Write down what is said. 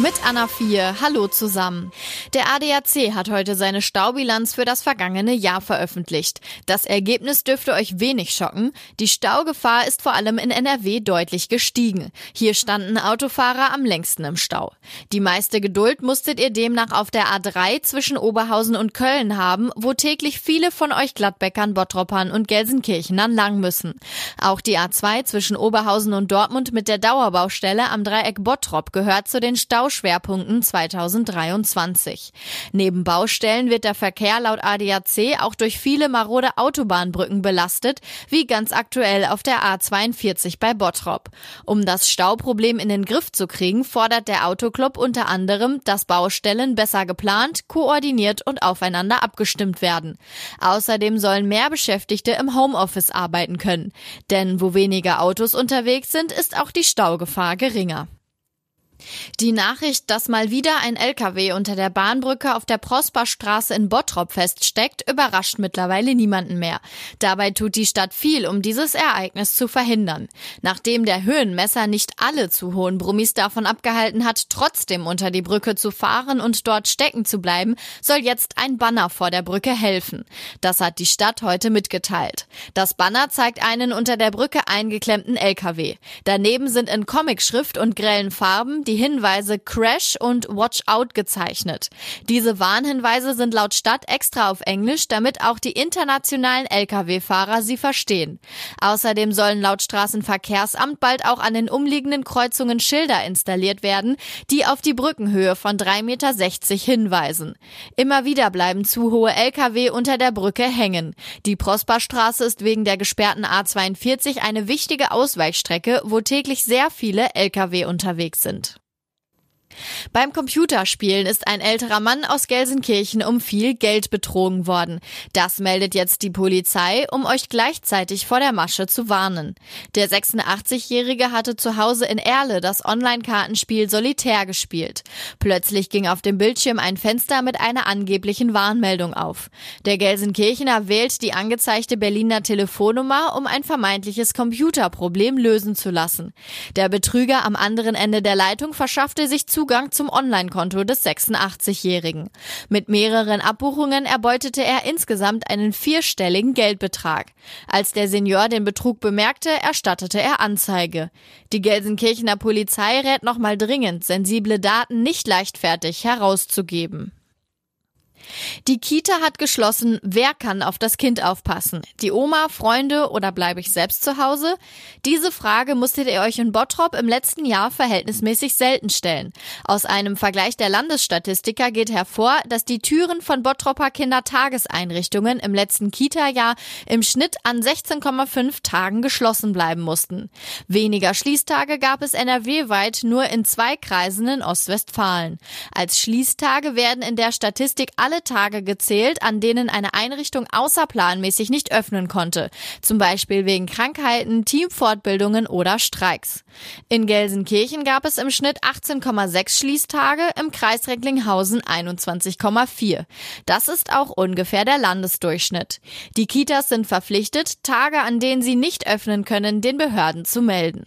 Mit Anna 4. Hallo zusammen. Der ADAC hat heute seine Staubilanz für das vergangene Jahr veröffentlicht. Das Ergebnis dürfte euch wenig schocken. Die Staugefahr ist vor allem in NRW deutlich gestiegen. Hier standen Autofahrer am längsten im Stau. Die meiste Geduld musstet ihr demnach auf der A3 zwischen Oberhausen und Köln haben, wo täglich viele von euch Gladbeckern, Bottroppern und Gelsenkirchenern lang müssen. Auch die A2 zwischen Oberhausen und Dortmund mit der Dauerbaustelle am Dreieck Bottrop gehört zu den Stau Bauschwerpunkten 2023. Neben Baustellen wird der Verkehr laut ADAC auch durch viele marode Autobahnbrücken belastet, wie ganz aktuell auf der A42 bei Bottrop. Um das Stauproblem in den Griff zu kriegen, fordert der Autoclub unter anderem, dass Baustellen besser geplant, koordiniert und aufeinander abgestimmt werden. Außerdem sollen mehr Beschäftigte im Homeoffice arbeiten können. Denn wo weniger Autos unterwegs sind, ist auch die Staugefahr geringer. Die Nachricht, dass mal wieder ein LKW unter der Bahnbrücke auf der Prosperstraße in Bottrop feststeckt, überrascht mittlerweile niemanden mehr. Dabei tut die Stadt viel, um dieses Ereignis zu verhindern. Nachdem der Höhenmesser nicht alle zu hohen Brummis davon abgehalten hat, trotzdem unter die Brücke zu fahren und dort stecken zu bleiben, soll jetzt ein Banner vor der Brücke helfen. Das hat die Stadt heute mitgeteilt. Das Banner zeigt einen unter der Brücke eingeklemmten LKW. Daneben sind in Comicschrift und grellen Farben die Hinweise Crash und Watch Out gezeichnet. Diese Warnhinweise sind laut Stadt extra auf Englisch, damit auch die internationalen Lkw-Fahrer sie verstehen. Außerdem sollen laut Straßenverkehrsamt bald auch an den umliegenden Kreuzungen Schilder installiert werden, die auf die Brückenhöhe von 3,60 Meter hinweisen. Immer wieder bleiben zu hohe Lkw unter der Brücke hängen. Die Prosperstraße ist wegen der gesperrten A42 eine wichtige Ausweichstrecke, wo täglich sehr viele Lkw unterwegs sind. Beim Computerspielen ist ein älterer Mann aus Gelsenkirchen um viel Geld betrogen worden. Das meldet jetzt die Polizei, um euch gleichzeitig vor der Masche zu warnen. Der 86-Jährige hatte zu Hause in Erle das Online-Kartenspiel Solitär gespielt. Plötzlich ging auf dem Bildschirm ein Fenster mit einer angeblichen Warnmeldung auf. Der Gelsenkirchener wählt die angezeigte Berliner Telefonnummer, um ein vermeintliches Computerproblem lösen zu lassen. Der Betrüger am anderen Ende der Leitung verschaffte sich Zugang Zugang zum Online-Konto des 86-Jährigen. Mit mehreren Abbuchungen erbeutete er insgesamt einen vierstelligen Geldbetrag. Als der Senior den Betrug bemerkte, erstattete er Anzeige. Die Gelsenkirchener Polizei rät nochmal dringend, sensible Daten nicht leichtfertig herauszugeben. Die Kita hat geschlossen, wer kann auf das Kind aufpassen? Die Oma, Freunde oder bleibe ich selbst zu Hause? Diese Frage musstet ihr euch in Bottrop im letzten Jahr verhältnismäßig selten stellen. Aus einem Vergleich der Landesstatistiker geht hervor, dass die Türen von Bottropper Kindertageseinrichtungen im letzten Kita-Jahr im Schnitt an 16,5 Tagen geschlossen bleiben mussten. Weniger Schließtage gab es NRW-weit nur in zwei Kreisen in Ostwestfalen. Als Schließtage werden in der Statistik alle alle Tage gezählt, an denen eine Einrichtung außerplanmäßig nicht öffnen konnte, zum Beispiel wegen Krankheiten, Teamfortbildungen oder Streiks. In Gelsenkirchen gab es im Schnitt 18,6 Schließtage, im Kreis Recklinghausen 21,4. Das ist auch ungefähr der Landesdurchschnitt. Die Kitas sind verpflichtet, Tage, an denen sie nicht öffnen können, den Behörden zu melden.